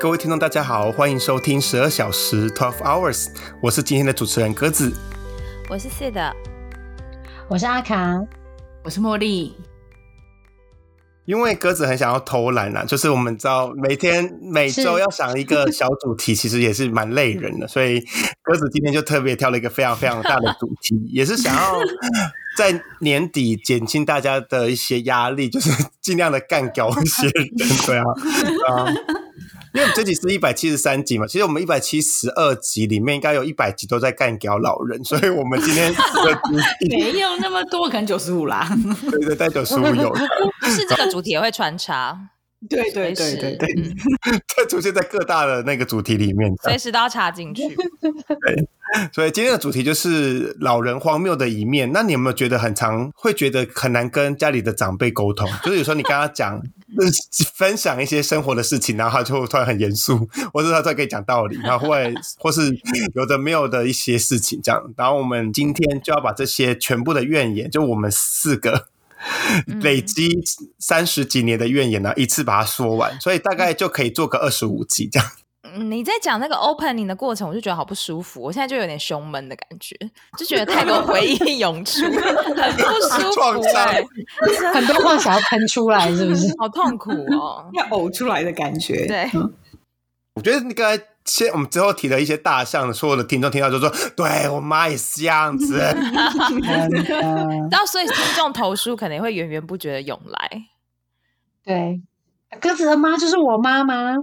各位听众，大家好，欢迎收听十二小时 （Twelve Hours），我是今天的主持人鸽子。我是 C 的，我是阿卡，我是茉莉。因为鸽子很想要偷懒啦，就是我们知道每天每周要想一个小主题，其实也是蛮累人的，所以鸽子今天就特别挑了一个非常非常大的主题，也是想要在年底减轻大家的一些压力，就是尽量的干掉一些人，对啊，啊。因为我们这集是一百七十三集嘛，其实我们一百七十二集里面应该有一百集都在干掉老人，所以我们今天 没有那么多，可能九十五啦。对对，带九十五有，是这个主题也会穿插。对对对对对，它 出现在各大的那个主题里面，随时都要插进去。对，所以今天的主题就是老人荒谬的一面。那你有没有觉得很常会觉得很难跟家里的长辈沟通？就是有时候你跟他讲分享一些生活的事情，然后他就突然很严肃，或者他在跟你讲道理，然后会或是有的没有的一些事情这样。然后我们今天就要把这些全部的怨言，就我们四个。累积三十几年的怨言呢，一次把它说完，所以大概就可以做个二十五集这样。你在讲那个 opening 的过程，我就觉得好不舒服，我现在就有点胸闷的感觉，就觉得太多 回忆涌出，很不舒服，很多话想要喷出来，是不是？好痛苦哦，要呕出来的感觉。对，我觉得你刚才。先，我们之后提了一些大象，所有的听众听到就说：“对我妈也是这样子。”然后，所以听众投诉可能会源源不绝的涌来。对，鸽子的妈就是我妈妈。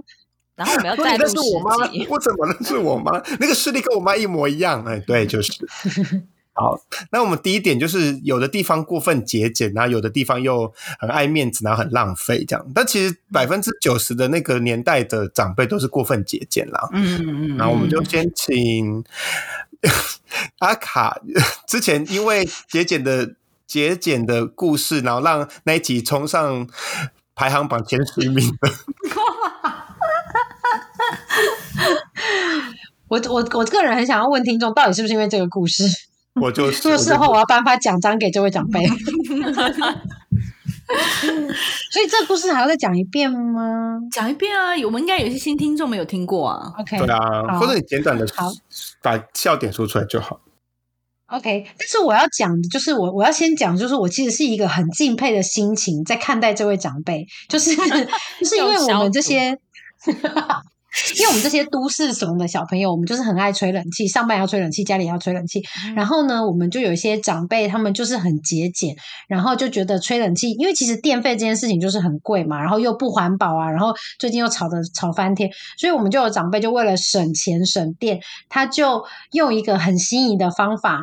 然后我们要再录是我妈，我怎么那是我妈？那个视力跟我妈一模一样。哎，对，就是。好，那我们第一点就是有的地方过分节俭，然后有的地方又很爱面子，然后很浪费这样。但其实百分之九十的那个年代的长辈都是过分节俭啦。嗯嗯嗯。然后我们就先请阿卡之前因为节俭的节俭的故事，然后让那一集冲上排行榜前十名的。我我我个人很想要问听众，到底是不是因为这个故事？我就做事后，我要颁发奖章给这位长辈。所以这个故事还要再讲一遍吗？讲一遍啊！我们应该有些新听众没有听过啊。OK，对啊，或者你简短的把笑点说出来就好。OK，但是我要讲的就是我我要先讲，就是我其实是一个很敬佩的心情在看待这位长辈，就是 就是因为我们这些。因为我们这些都市怂的小朋友，我们就是很爱吹冷气，上班要吹冷气，家里要吹冷气。然后呢，我们就有一些长辈，他们就是很节俭，然后就觉得吹冷气，因为其实电费这件事情就是很贵嘛，然后又不环保啊，然后最近又吵的吵翻天，所以我们就有长辈就为了省钱省电，他就用一个很新颖的方法，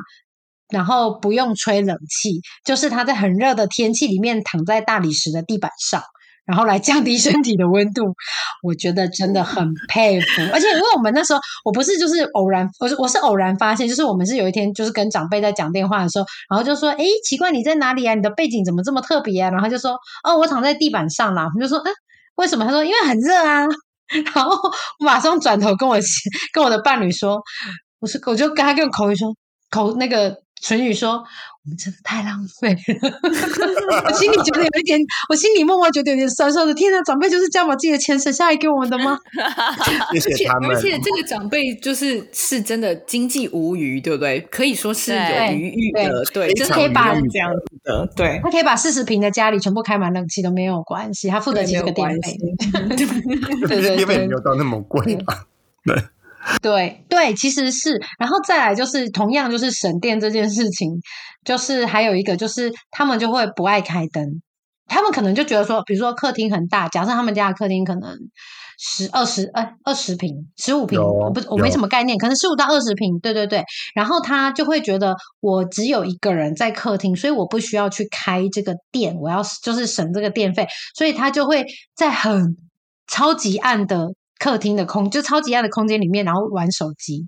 然后不用吹冷气，就是他在很热的天气里面躺在大理石的地板上。然后来降低身体的温度，我觉得真的很佩服。而且因为我们那时候，我不是就是偶然，我是我是偶然发现，就是我们是有一天就是跟长辈在讲电话的时候，然后就说：“哎，奇怪，你在哪里啊？你的背景怎么这么特别啊？”然后就说：“哦，我躺在地板上啦。”我们就说：“嗯，为什么？”他说：“因为很热啊。”然后我马上转头跟我跟我的伴侣说：“我是我就跟他用口语说口那个唇语说。”我们真的太浪费了，我心里觉得有一点，我心里默默觉得有点酸酸的。天哪，长辈就是这样把自己的钱省下来给我们的吗？谢谢他们。而且这个长辈就是是真的经济无余，对不对？可以说是有余裕的，对，就是可以把这样子的，对，他可以把四十平的家里全部开满冷气都没有关系，他付得起这个电费。对对，电费没有到那么贵吧？对。对对，其实是，然后再来就是同样就是省电这件事情，就是还有一个就是他们就会不爱开灯，他们可能就觉得说，比如说客厅很大，假设他们家的客厅可能十二十呃二十平十五平，我不我没什么概念，可能十五到二十平，对对对，然后他就会觉得我只有一个人在客厅，所以我不需要去开这个电，我要就是省这个电费，所以他就会在很超级暗的。客厅的空就超级暗的空间里面，然后玩手机，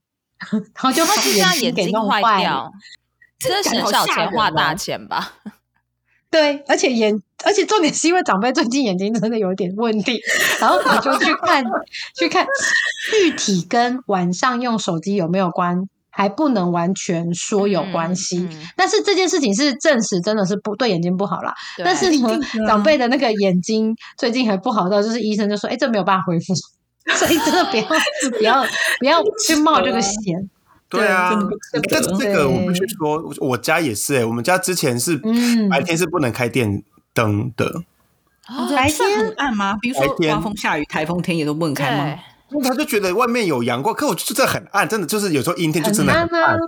然后就他就这样眼睛坏掉，这是小钱花大钱吧？对，而且眼，而且重点是因为长辈最近眼睛真的有点问题，然后我就去看去看具体跟晚上用手机有没有关，还不能完全说有关系。但是这件事情是证实真的是不对眼睛不好啦。但是呢，长辈的那个眼睛最近还不好到，就是医生就说：“哎，这没有办法恢复。” 所以 真的不要不要不要去冒这个险。对啊真的不值，但这个我必须对说，我我家也是哎、我们家之前是嗯白天是不能开电灯的，哦白天很暗吗？比如说刮风下雨、台风天也都不能开吗对？，因为他就觉得外面有阳光，可我就真的很暗，真的就是有时候阴天就真很的很暗暗啊。，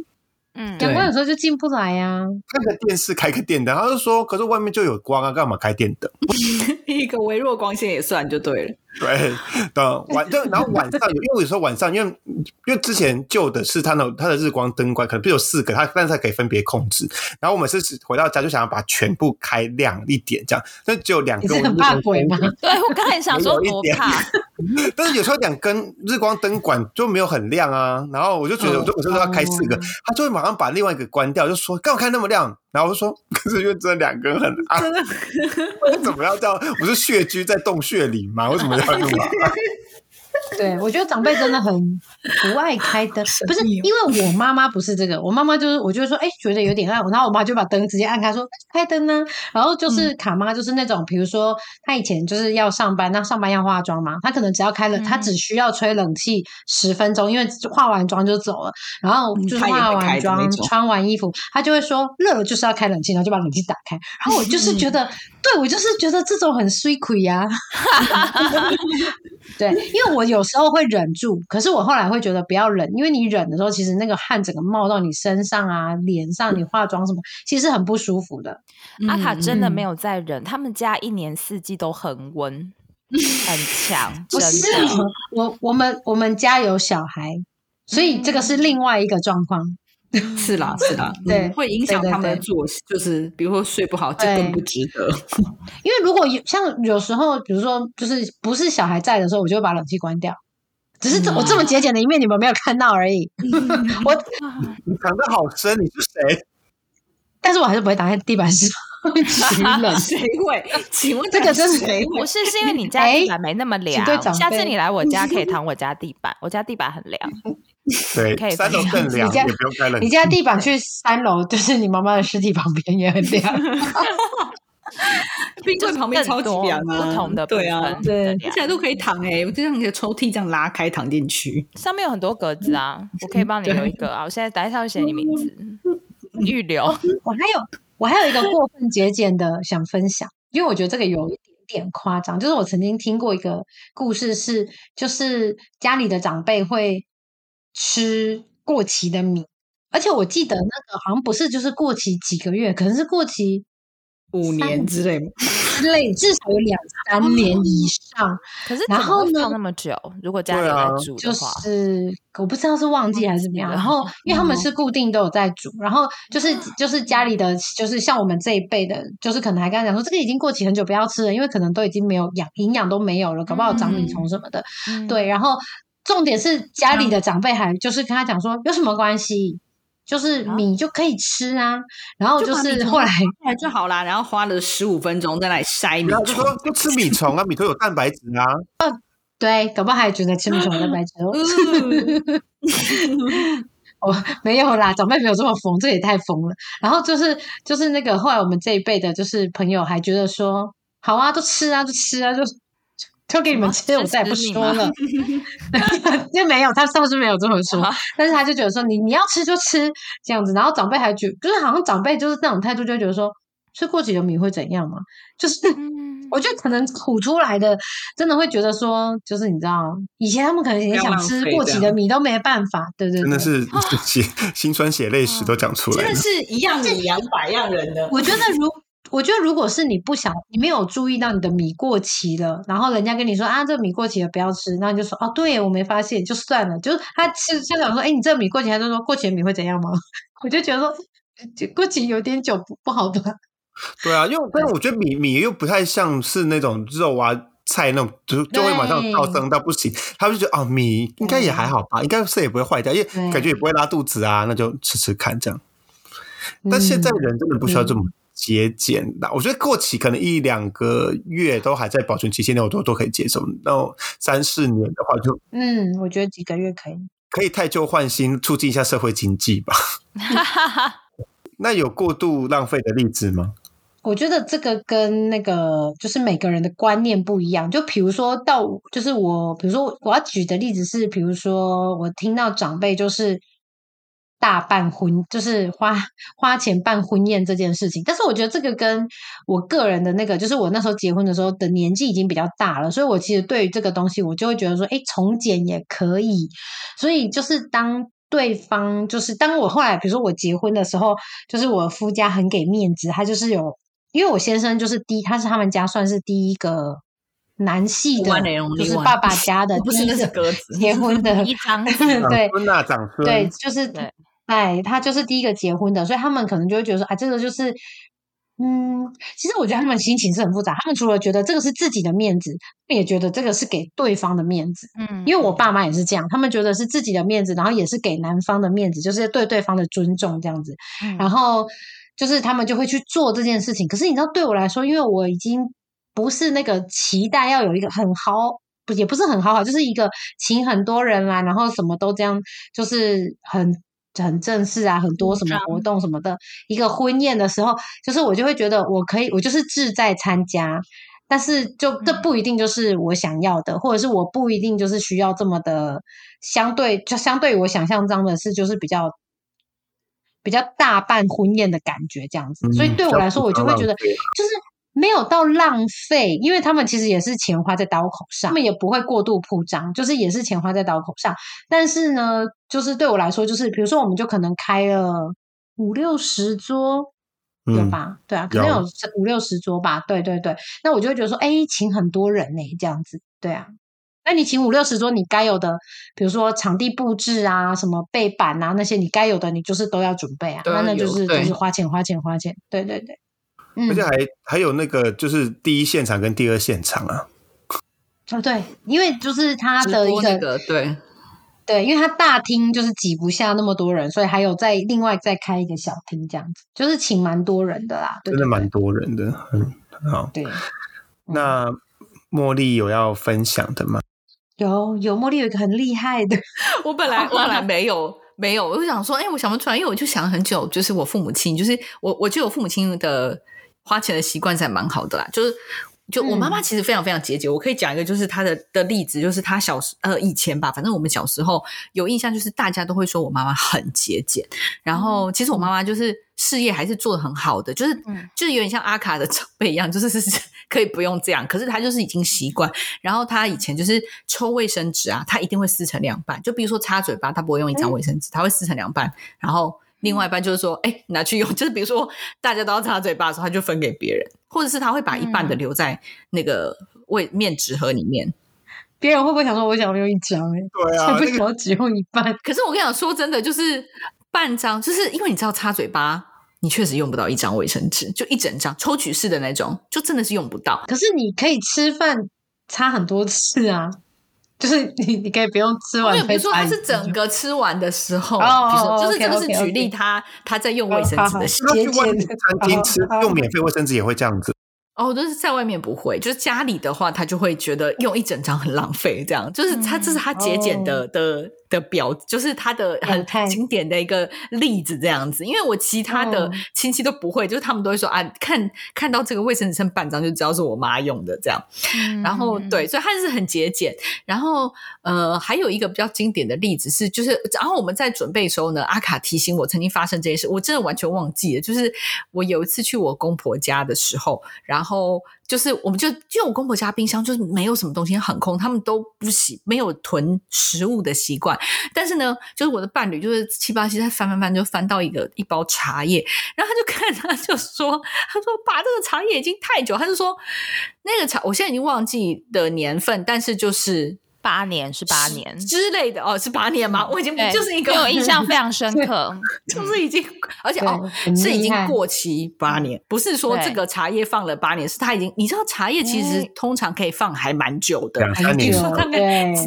嗯，阳光有时候就进不来呀、啊。开个电视，开个电灯，他就说，可是外面就有光啊，干嘛开电灯？一个微弱光线也算就对了。对，等晚就，然后晚上有，因为有时候晚上，因为因为之前旧的是它的它的日光灯管可能不有四个，它但是它可以分别控制。然后我们是回到家就想要把全部开亮一点，这样，但只有两根。你是很怕鬼吗？对我刚才想说有一怕，但是有时候两根日光灯管就没有很亮啊，然后我就觉得，我就我就说要开四个哦，他就会马上把另外一个关掉，就说干嘛开那么亮？然后我就说，可是因为这两根很暗，为什么要这样？我是穴居在洞穴里吗？为什么 pra filmar. 对，我觉得长辈真的很不爱开灯，不是因为我妈妈不是这个，我妈妈就是我就是说，哎、觉得有点暗，然后我妈就把灯直接按开，说开灯呢。然后就是卡妈就是那种，比如说她以前就是要上班，那上班要化妆嘛，她可能只要开了，她只需要吹冷气十分钟，因为化完妆就走了，然后就是化完妆穿完衣服，她就会说热了就是要开冷气，然后就把冷气打开。然后我就是觉得，对我就是觉得这种很 sweet 呀。对，因为我有时候会忍住，可是我后来会觉得不要忍，因为你忍的时候，其实那个汗整个冒到你身上啊、脸上，你化妆什么，其实很不舒服的。阿卡真的嗯没有在忍，他们家一年四季都恒温，很强，不真是的。我我们我们家有小孩，所以这个是另外一个状况。是啦，是啦，对嗯会影响他们的作息，就是比如说睡不好，这更不值得。因为如果有像有时候，比如说就是不是小孩在的时候，我就会把冷气关掉。只是这我这么节俭的一面，你们没有看到而已。我，你藏的好深，你是谁？但是我还是不会打在地板上取冷。谁会？请问这个真是谁会？不是，是因为你家哎地板没那么凉。下次你来我家可以躺我家地板，我家地板很凉。对可以，三楼更凉，你家也不用开冷。你家地板去三楼，就是你妈妈的尸体旁边也很凉。冰柜旁边超级凉啊，不同的对啊，对的凉现在都可以躺哎、我就像你的抽屉这样拉开躺进去。上面有很多格子啊，我可以帮你留一个啊。我现在等一下会写你名字，预留。我还有我还有一个过分节俭的想分享，因为我觉得这个有一点点夸张。就是我曾经听过一个故事是，就是家里的长辈会吃过期的米，而且我记得那个好像不是就是过期几个月，可能是过期五年之类吗？之类，至少有两三年以上。可是然后呢放那么久？如果家里对啊在煮就的话，就是我不知道是忘记还是怎么样，然后因为他们哦是固定都有在煮，然后就是就是家里的就是像我们这一辈的，就是可能还跟他讲说这个已经过期很久，不要吃了，因为可能都已经没有养营养都没有了，搞不好长米虫什么的。嗯对，然后重点是家里的长辈还就是跟他讲说有什么关系，就是米就可以吃啊，然后就是后来后来就好啦，然后花了十五分钟在那里筛米然后就虫。说就吃米虫啊，米虫有蛋白质啊。对，搞不好还觉得吃米虫有蛋白质哦。嗯 哦，没有啦，长辈没有这么疯，这也太疯了。然后就是就是那个后来我们这一辈的，就是朋友还觉得说，好啊，都吃啊，就吃啊，就就给你们吃，我再也不说了。就没有，他上次没有这么说啊，但是他就觉得说，你你要吃就吃这样子。然后长辈还觉就是好像长辈就是那种态度，就觉得说，吃过期的米会怎样嘛？就是。嗯我觉得可能苦出来的，真的会觉得说，就是你知道，以前他们可能也想吃过期的米都没办法，对对对，真的是 血心酸血泪史都讲出来了真的。是一样米养百样人的。我觉得如我觉得如果是你不想，你没有注意到你的米过期了，然后人家跟你说啊，这米过期了，不要吃，那你就说哦，对我没发现，就算了。就是他吃家长说，哎，你这米过期，他就说过期的米会怎样吗？我就觉得说，就过期有点久不不好吧？对啊，因为但是我觉得米米又不太像是那种肉啊菜那种，就就会马上对燥生到不行。他们就觉得哦，米应该也还好吧，应该是也不会坏掉，因为感觉也不会拉肚子啊，那就吃吃看这样。但现在嗯人真的不需要这么节俭的，我觉得过期可能一两个月都还在保存期限内，我都都可以接受。那种三四年的话，就嗯，我觉得几个月可以。可以太旧换新，促进一下社会经济吧。那有过度浪费的例子吗？我觉得这个跟那个就是每个人的观念不一样。就比如说到，就是我，比如说我要举的例子是，比如说我听到长辈就是大办婚，就是花花钱办婚宴这件事情。但是我觉得这个跟我个人的那个，就是我那时候结婚的时候的年纪已经比较大了，所以我其实对于这个东西，我就会觉得说，哎，从简也可以。所以就是当。对方就是当我后来，比如说我结婚的时候，就是我夫家很给面子，他就是有，因为我先生就是第，他是他们家算是第一个男系的，就是爸爸家的不是那个结婚的 一张，对，那长孙，对，就是哎，他就是第一个结婚的，所以他们可能就会觉得说啊，这个就是。嗯，其实我觉得他们心情是很复杂。他们除了觉得这个是自己的面子，也觉得这个是给对方的面子。嗯，因为我爸妈也是这样，他们觉得是自己的面子，然后也是给男方的面子，就是对对方的尊重这样子。然后就是他们就会去做这件事情。可是你知道，对我来说，因为我已经不是那个期待要有一个很好，不也不是很好好，就是一个请很多人来，然后什么都这样，就是很。很正式啊，很多什么活动什么的，一个婚宴的时候，就是我就会觉得我可以，我就是志在参加，但是就这不一定就是我想要的，或者是我不一定就是需要这么的相对，就相对于我想象中的是就是比较比较大办婚宴的感觉这样子，所以对我来说，我就会觉得就是。没有到浪费，因为他们其实也是钱花在刀口上，他们也不会过度铺张，就是也是钱花在刀口上。但是呢，就是对我来说，就是比如说，我们就可能开了五六十桌，有吧？对啊，可能有五六十桌吧。对对对，那我就会觉得说，哎，请很多人呢，这样子，对啊。那你请五六十桌，你该有的，比如说场地布置啊，什么背板啊，那些你该有的，你就是都要准备啊。那那就是就是花钱花钱花钱，对对对。而且还还有那个，就是第一现场跟第二现场啊。哦，对，因为就是他的一个对对，因为他大厅就是挤不下那么多人，所以还有再另外再开一个小厅，这样子就是请蛮多人的啦。真的蛮多人的，嗯，好。对，那茉莉有要分享的吗？有有，茉莉有一个很厉害的。我本来我本来没有没有，我就想说，哎，我想不出来，因为我就想了很久，就是我父母亲，就是我我就有父母亲的。花钱的习惯是蛮好的啦，就是就我妈妈其实非常非常节俭。我可以讲一个，就是她的的例子，就是她小时呃以前吧，反正我们小时候有印象，就是大家都会说我妈妈很节俭。然后其实我妈妈就是事业还是做的很好的，就是就是有点像阿卡的长辈一样，就是是可以不用这样，可是她就是已经习惯。然后她以前就是抽卫生纸啊，她一定会撕成两半，就比如说擦嘴巴，她不会用一张卫生纸，她会撕成两半，然后。另外一半就是说，哎，拿去用，就是比如说大家都要擦嘴巴的时候，他就分给别人，或者是他会把一半的留在那个卫面纸盒里面。别人会不会想说，我想用一张？哎，对啊，为什么只用一半？可是我跟你讲，说真的，就是半张，就是因为你知道擦嘴巴，你确实用不到一张卫生纸，就一整张抽取式的那种，就真的是用不到。可是你可以吃饭擦很多次啊。就是你，你可以不用吃完。比如说他是整个吃完的时候，比如说就是这个是举例，他他在用卫生纸的时候，去外面餐厅吃用免费卫生纸也会这样子。哦，就是在外面不会，就是家里的话，他就会觉得用一整张很浪费，这样就是他这是他节俭的的。的表就是他的很经典的一个例子，这样子。因为我其他的亲戚都不会，就是他们都会说啊，看看到这个卫生纸剩半张就知道是我妈用的这样。然后对，所以他是很节俭。然后呃，还有一个比较经典的例子是，就是然后我们在准备的时候呢，阿卡提醒我曾经发生这件事，我真的完全忘记了。就是我有一次去我公婆家的时候，然后。就是我们就就我公婆家冰箱就是没有什么东西很空，他们都不喜没有囤食物的习惯。但是呢，就是我的伴侣就是七八七他翻翻翻就翻到一个一包茶叶，然后他就看他就说他说把这个茶叶已经太久，他就说那个茶我现在已经忘记的年份，但是就是。八年是八年。之类的哦，是八年吗？我已经就是一个我印象非常深刻，就是已经而且哦是已经过期八年，不是说这个茶叶放了八年，是它已经你知道茶叶其实通常可以放还蛮久的，两三年，大概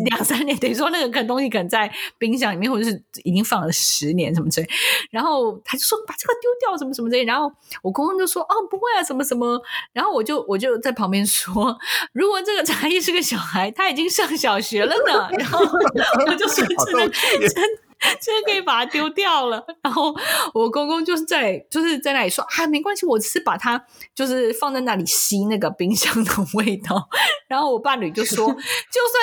两三年，等于说那个可能东西可能在冰箱里面，或者是已经放了十年什么之类，然后他就说把这个丢掉什么什么之类，然后我公公就说哦不会啊什么什么，然后我就我就在旁边说，如果这个茶叶是个小孩，他已经上小学。学了呢，然后我 就说真的真真的可以把它丢掉了。然后我公公就是在就是在那里说啊，没关系，我只是把它就是放在那里吸那个冰箱的味道。然后我伴侣就说，就算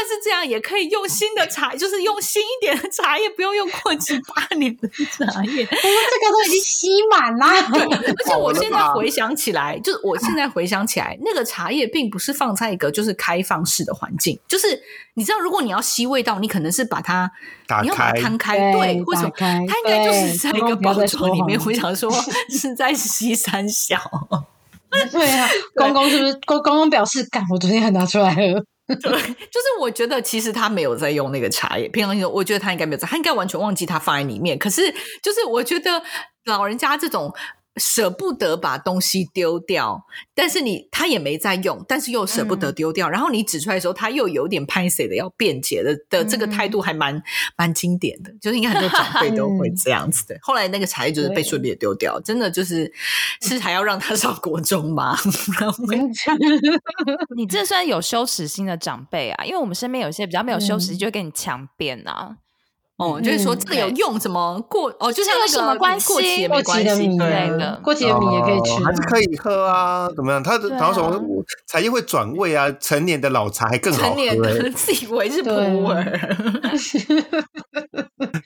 是这样，也可以用新的茶，就是用新一点的茶叶，不用用过期八年的茶叶。这个都已经吸满啦。对，而且我现在回想起来，就是我现在回想起来，那个茶叶并不是放在一个就是开放式的环境，就是你知道，如果你要吸味道，你可能是把它你要把它摊开，对，为什么？它应该就是在一个包装里面。我想说，是在西山小。对啊，公公是不是公公公表示，干，我昨天还拿出来了。对，就是我觉得其实他没有在用那个茶叶，平常我觉得他应该没有在，他应该完全忘记他放在里面。可是，就是我觉得老人家这种。舍不得把东西丢掉，但是你他也没在用，但是又舍不得丢掉。然后你指出来的时候，他又有点拍谁的要辩解的的这个态度，还蛮蛮经典的。就是应该很多长辈都会 这样子的。后来那个茶叶就是被顺利的丢掉，真的就是是还要让他上国中吗？你这算有羞耻心的长辈啊？因为我们身边有些比较没有羞耻心，就会跟你强辩啊。哦，就是说这个有用什么过哦，就像那个什么关系，过期也没关系，对的，过期的米也可以吃，还是可以喝啊？怎么样？它的然后什么茶叶会转味啊？成年的老茶还更好喝，自以为是普洱。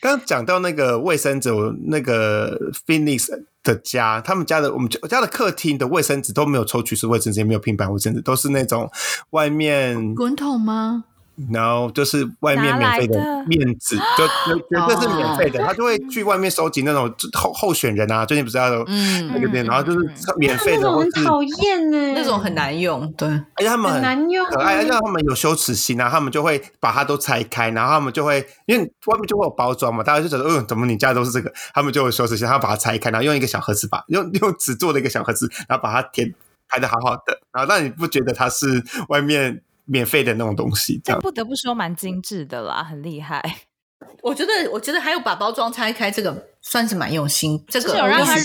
刚刚讲到那个卫生纸，那个 Phoenix 的家，他们家的我们家的客厅的卫生纸都没有抽取式卫生纸，也没有平板卫生纸，都是那种外面滚筒吗？然后就是外面免费的面子，就绝对是免费的。他就会去外面收集那种候候选人啊，最近不是要嗯那个店，然后就是免费的，很讨厌呢，那种很难用，对，而且他们很难用，可爱，而且他们有羞耻心啊，他们就会把它都拆开，然后他们就会因为外面就会有包装嘛，大家就觉得嗯，怎么你家都是这个？他们就有羞耻心，他把它拆开，然后用一个小盒子把用用纸做的一个小盒子，然后把它填排的好好的，然后让你不觉得它是外面。免费的那种东西，这样不得不说蛮精致的啦，很厉害。我觉得，我觉得还有把包装拆开，这个算是蛮用心。这个有让他还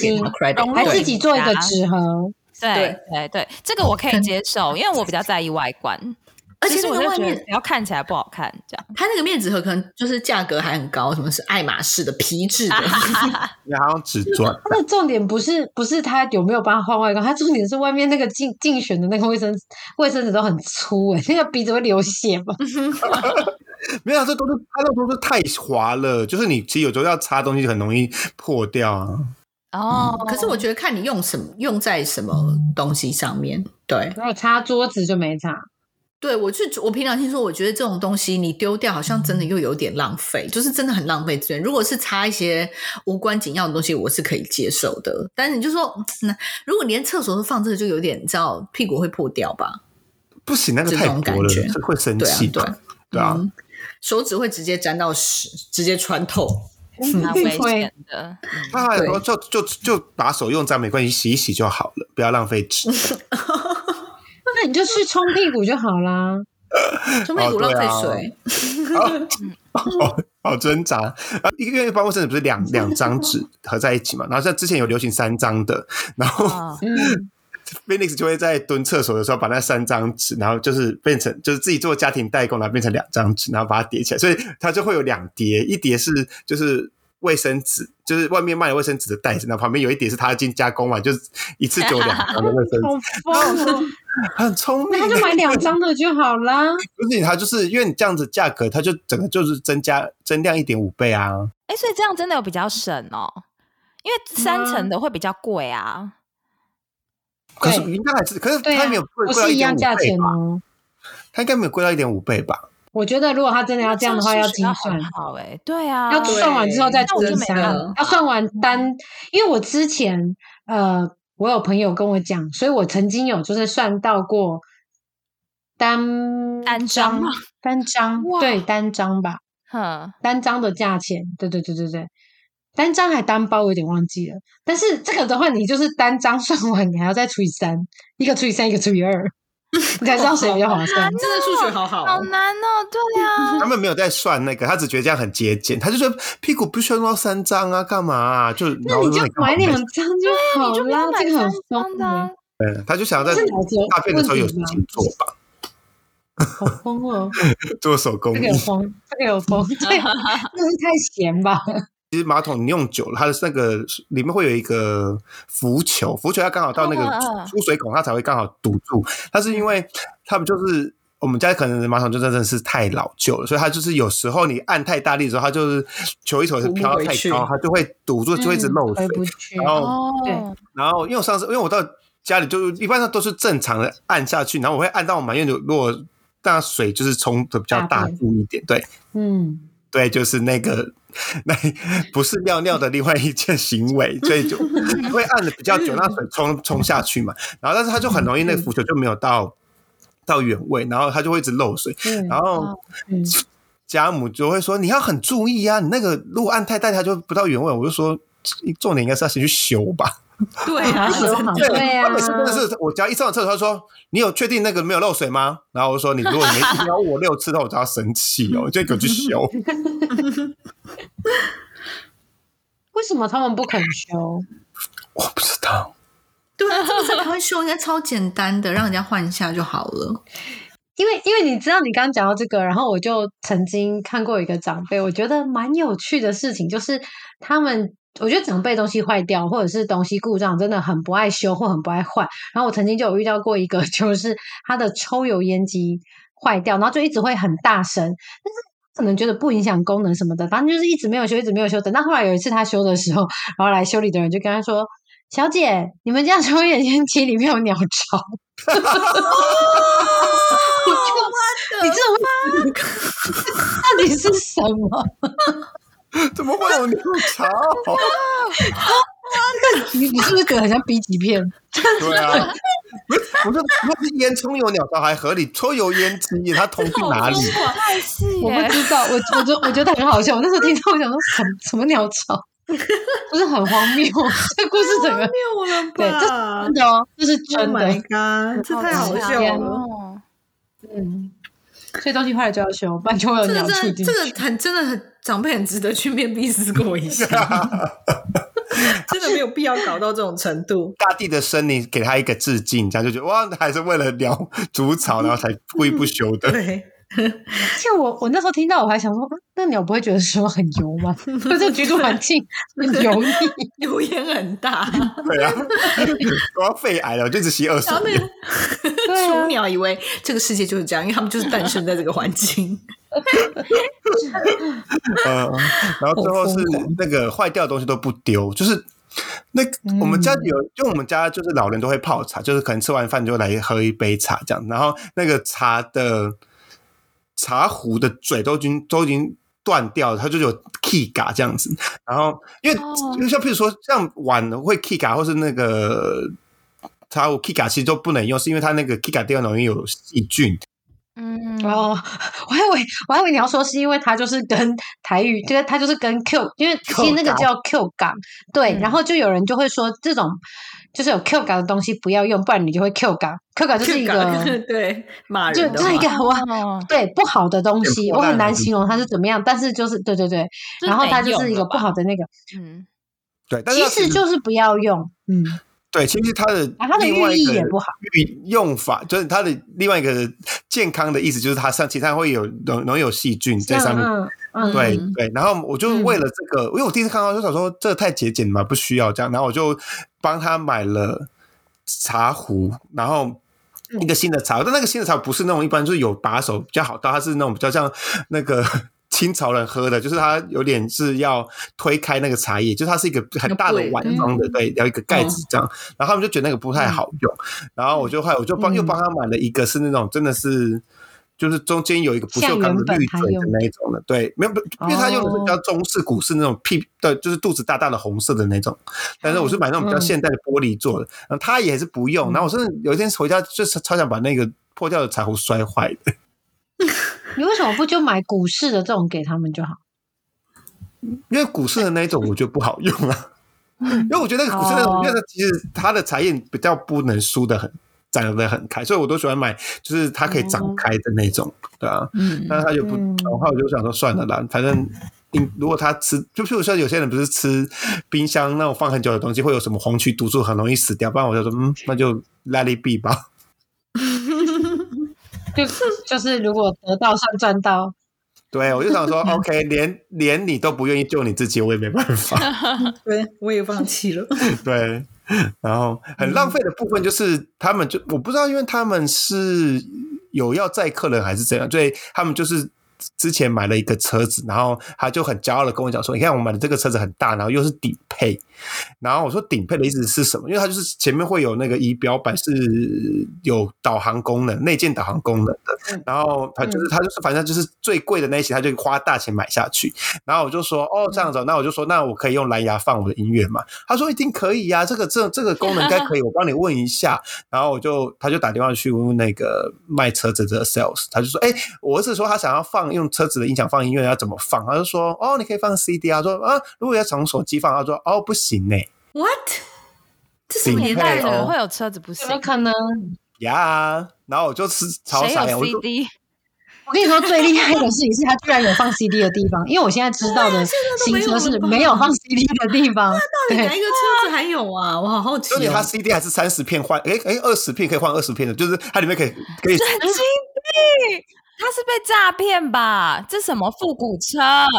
自己做一个纸盒，对对对，这个我可以接受，因为我比较在意外观。而且我就外面要看起来不好看，这样。它那个面纸盒可能就是价格还很高，什么是爱马仕的皮质的，然后纸钻。它的重点不是不是它有没有帮它换外观，它重点是外面那个竞竞选的那个卫生卫生纸都很粗哎，那个鼻子会流血吗？没有，这都是它那都是太滑了，就是你其实有时候要擦东西很容易破掉啊。哦，可是我觉得看你用什么，用在什么东西上面。对，如果擦桌子就没擦。对，我就我平常听说，我觉得这种东西你丢掉，好像真的又有点浪费，就是真的很浪费资源。如果是擦一些无关紧要的东西，我是可以接受的。但是你就说，那如果连厕所都放这个，就有点，你知道屁股会破掉吧？不行，那个太多了，会生气。对对啊，手指会直接沾到屎，直接穿透，蛮危 险的。那有就就就把手用脏没关系，洗一洗就好了，不要浪费纸。那你就去冲屁股就好啦，冲屁股浪费水，好好挣扎啊！一个月包卫生纸不是两两张纸合在一起嘛？然后像之前有流行三张的，然后 Phoenix 就会在蹲厕所的时候把那三张纸，然后就是变成就是自己做家庭代工，然后变成两张纸，然后把它叠起来，所以它就会有两叠，一叠是就是。卫生纸就是外面卖卫生纸的袋子，那旁边有一叠是他已经加工嘛，就是一次就两 张的卫生纸，很聪明，那他就买两张的就好啦。不是，他就是因为你这样子价格，他就整个就是增加增量一点五倍啊。哎，所以这样真的有比较省哦，因为三层的会比较贵啊。可是应该还是，可是他没有贵到一样价钱吗？他应该没有贵到一点五倍吧？我觉得，如果他真的要这样的话，要精算好哎，对啊，要算完之后再除以三，要算完单。因为我之前呃，我有朋友跟我讲，所以我曾经有就是算到过单单张单张对单张吧，哈，单张的价钱，对对对对对，单张还单包，我有点忘记了。但是这个的话，你就是单张算完，你还要再除以三，一个除以三，一个除以二。你才知道谁比较划算，真的数学好好，好难哦。对啊，他们没有在算那个，他只觉得这样很节俭，他就说屁股不需要用三张啊，干嘛啊？就那你就买两张就好了，这个很方的。对，他就想要在大便的时候有事情做吧。好疯哦！做手工艺这个有疯，这个有疯，这这是太闲吧？其实马桶你用久了，它的那个里面会有一个浮球，浮球它刚好到那个出水孔，它才会刚好堵住。它是因为他们就是我们家可能马桶就真的是太老旧了，所以它就是有时候你按太大力的时候，它就是球一球是飘到太高，它就会堵住，就会一直漏水。然后对哦，然后因为我上次因为我到家里就一般上都是正常的按下去，然后我会按到满愿，如果让水就是冲的比较大注一点，对。嗯，对，就是那个，那不是尿尿的另外一件行为，所以就会按的比较久，让水冲冲下去嘛。然后，但是它就很容易那个浮球就没有到到原位，然后它就会一直漏水。然后嗯家母就会说：“你要很注意啊，你那个如果按太大，它就不到原位。”我就说：“重点应该是要先去修吧。对啊，对啊他每次真的是，我只要一上完厕所，他说：“你有确定那个没有漏水吗？”然后我说：“你如果你没撩我六次，那我就要生气哦，就给我去修。为什么他们不肯修？”我不知道。对啊，这个在台湾修应该超简单的，让人家换一下就好了。因为因为你知道，你刚刚讲到这个，然后我就曾经看过一个长辈，我觉得蛮有趣的事情，就是他们。我觉得长辈东西坏掉，或者是东西故障，真的很不爱修或很不爱换。然后我曾经就有遇到过一个，就是他的抽油烟机坏掉，然后就一直会很大声，但是可能觉得不影响功能什么的，反正就是一直没有修，一直没有修。等到后来有一次他修的时候，然后来修理的人就跟他说：“小姐，你们家抽油烟机里面有鸟巢。”我就你这种 到底是什么？怎么会有鸟巢？你你是不是觉得很像 B 级片？对啊，不是，不是，不是烟囱有鸟巢还合理，抽油烟机它通去哪里？太细我不！知道，我我觉我觉得很好笑。我那时候听到，我想说什么什么鸟巢，不是很荒谬？这故事整个谬了对，这是真的哦，这是真的。god，这太好笑了。哦，嗯，所以东西坏了就要修，不然就会有这个这个很真的很长辈很值得去面壁思过一下，真的没有必要搞到这种程度。大地的生灵给他一个致敬，这样就觉得哇，还是为了鸟 筑巢，然后才故意不修的。对，而且我我那时候听到，我还想说，嗯那鸟不会觉得说很油吗？或 者居住环境 很油腻？油烟很大，对啊，我要肺癌了，我就一直吸二手烟。个雏鸟以为这个世界就是这样，因为他们就是诞生在这个环境。嗯，然后最后是那个坏掉的东西都不丢，就是那嗯我们家有，因为我们家就是老人都会泡茶，就是可能吃完饭就来喝一杯茶这样，然后那个茶的茶壶的嘴都已经都已经断掉了，它就有 key 嘎这样子，然后因为哦。因为像譬如说像碗会 key 嘎，或是那个。茶壶 Kika 其实都不能用，是因为它那个 Kika 地方容易有细菌，嗯，哦，我还以为我还以为你要说是因为它就是跟台语，就是它就是跟 Q，因为其实那个叫 Q 港，对，嗯。然后就有人就会说这种就是有 Q 感的东西不要用，不然你就会 Q 感，Q 感就是一个 对骂人的就就是一个话。哇。哦，对不好的东西，我很难形容它是怎么样，但是就是对对对，然后它就是一个不好的那个，嗯，对，但是其实就是不要用，嗯，对，其实它的另外一个用法就是它的另外一个健康的意思，就是它上其他会有容容易有细菌在上面。对对，然后我就为了这个，因为我第一次看到就想说这个太节俭了嘛，不需要这样，然后我就帮他买了茶壶，然后一个新的茶壶，但那个新的茶壶不是那种一般就是有把手比较好倒，它是那种比较像那个清朝人喝的，就是它有点是要推开那个茶叶，就是它是一个很大的碗装的，对，要一个盖子这样，然后他们就觉得那个不太好用，然后我就后来我就帮又帮他买了一个是那种真的是。就是中间有一个不锈钢的滤嘴的那一种的，对，没有，因为他用的是比较中式、古式那种屁对，就是肚子大大的红色的那种。但是我是买那种比较现代的玻璃做的，然后他也是不用。然后我真的有一天回家，就是超想把那个破掉的茶壶摔坏的。你为什么不就买股市的这种给他们就好？因为股市的那一种 我觉得不好用啊，因为我觉得股市的那种，哦因为其实它的茶叶比较不能输的很展的很开，所以我都喜欢买就是它可以长开的那种，对啊。嗯，但是他就不，嗯然后我就想说算了啦，反正。嗯如果他吃，就譬如说有些人不是吃冰箱那种放很久的东西，会有什么黄曲毒素，很容易死掉。不然我就说，嗯，那就 let it be 吧。就就是如果得到算赚到。对，我就想说，OK，连连你都不愿意救你自己，我也没办法。对，我也放弃了。对，然后很浪费的部分就是他们就我不知道，因为他们是有要载客人还是怎样，所以他们就是。之前买了一个车子，然后他就很骄傲的跟我讲说：“你看我买的这个车子很大，然后又是顶配。”然后我说：“顶配的意思是什么？”因为它就是前面会有那个仪表板是有导航功能、内建导航功能的。然后他就是他就是反正就是最贵的那些，他就花大钱买下去。然后我就说：“哦，这样子。”那我就说：“那我可以用蓝牙放我的音乐嘛？”他说：“一定可以呀，这个这这个功能应该可以。我帮你问一下。”然后我就他就打电话去问那个卖车子的 sales，他就说：“哎，我儿子说他想要放。”用车子的音响放音乐要怎么放？他就说：“哦，你可以放 CD 啊。”说：“啊，如果要从手机放，他说：‘哦，不行呢。’What？这什么年代怎么会有车子不行？怎么可能呀？然后我就吃超傻 CD？我跟你说，最厉害的事情是他居然有放 CD 的地方，因为我现在知道的新车是没有放 CD 的地方。那到底哪一个车子还有啊？我好好奇。而且它 CD 还是三十片换？哎哎，二十片可以换二十片的，就是它里面可以可以。神经病！他是被诈骗吧？这什么复古车？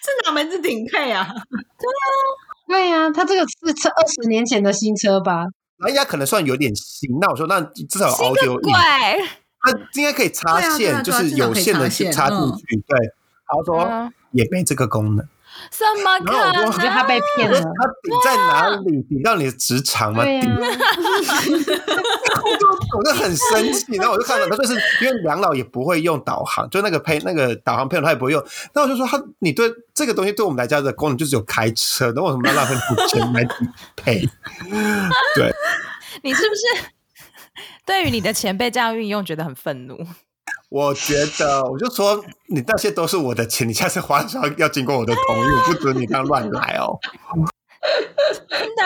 这哪门子顶配啊？对啊，对呀，他这个是车二十年前的新车吧？那应该可能算有点新。那我说，那至少有 audio，它应该可以插线，就是有线的插进去。对，他说也没这个功能。什么可能？我觉得他被骗了。他顶在哪里？顶到你的职场吗？顶。我就我就很生气，然后我就看到他就是因为梁老也不会用导航，就那个配那个导航配他也不会用。那我就说他，你对这个东西对我们来讲的功能就是有开车，那为什么要浪费钱来配？对，你是不是 对于你的钱被这样运用觉得很愤怒？我觉得，我就说你那些都是我的钱，你下次花的时候要经过我的同意，我不准你这样乱来哦。真的。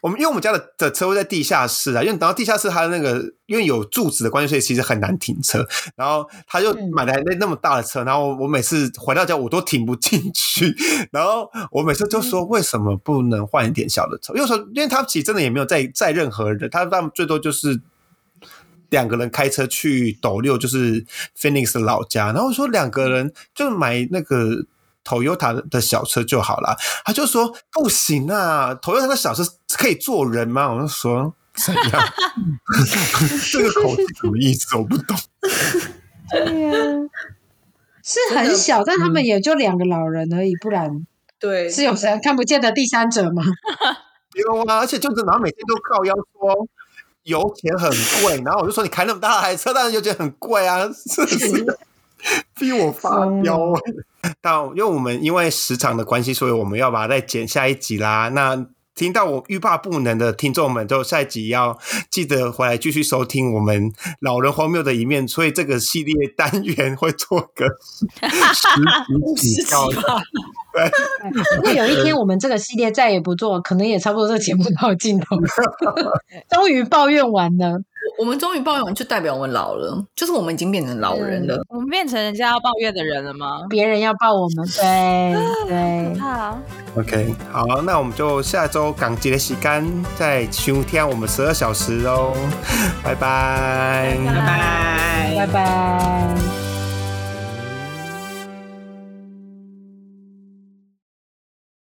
我们因为我们家的的车位在地下室啊，因为等到地下室，它的那个因为有柱子的关系，所以其实很难停车。然后他就买来那那么大的车，然后我每次回到家我都停不进去。然后我每次就说，为什么不能换一点小的车？因为说，因为他其实真的也没有载载任何人，他他们最多就是两个人开车去斗六，就是 Phoenix 的老家。然后说两个人就买那个。Toyota 的小车就好了，他就说不行啊，Toyota 的小车可以坐人吗？我就说怎样？这个口气什么意思？我不懂。对呀，是很小，但他们也就两个老人而已，不然对是有谁看不见的第三者吗？有啊，而且就是然后每天都靠腰说油钱很贵，然后我就说你开那么大台车，当然油钱很贵啊，是不是？逼我发飙！但因为我们因为时长的关系，所以我们要把它再剪下一集啦。那听到我欲罢不能的听众们，就下一集要记得回来继续收听我们老人荒谬的一面。所以这个系列单元会做个十集几高对，如果有一天我们这个系列再也不做，可能也差不多这个节目到尽头了，终于抱怨完了。我们终于抱怨，就代表我们老了，就是我们已经变成老人了。我们变成人家要抱怨的人了吗？别人要抱我们，对 对。好，OK，好，那我们就下周港姐的洗干再收听我们十二小时哦，拜拜，拜拜，拜拜。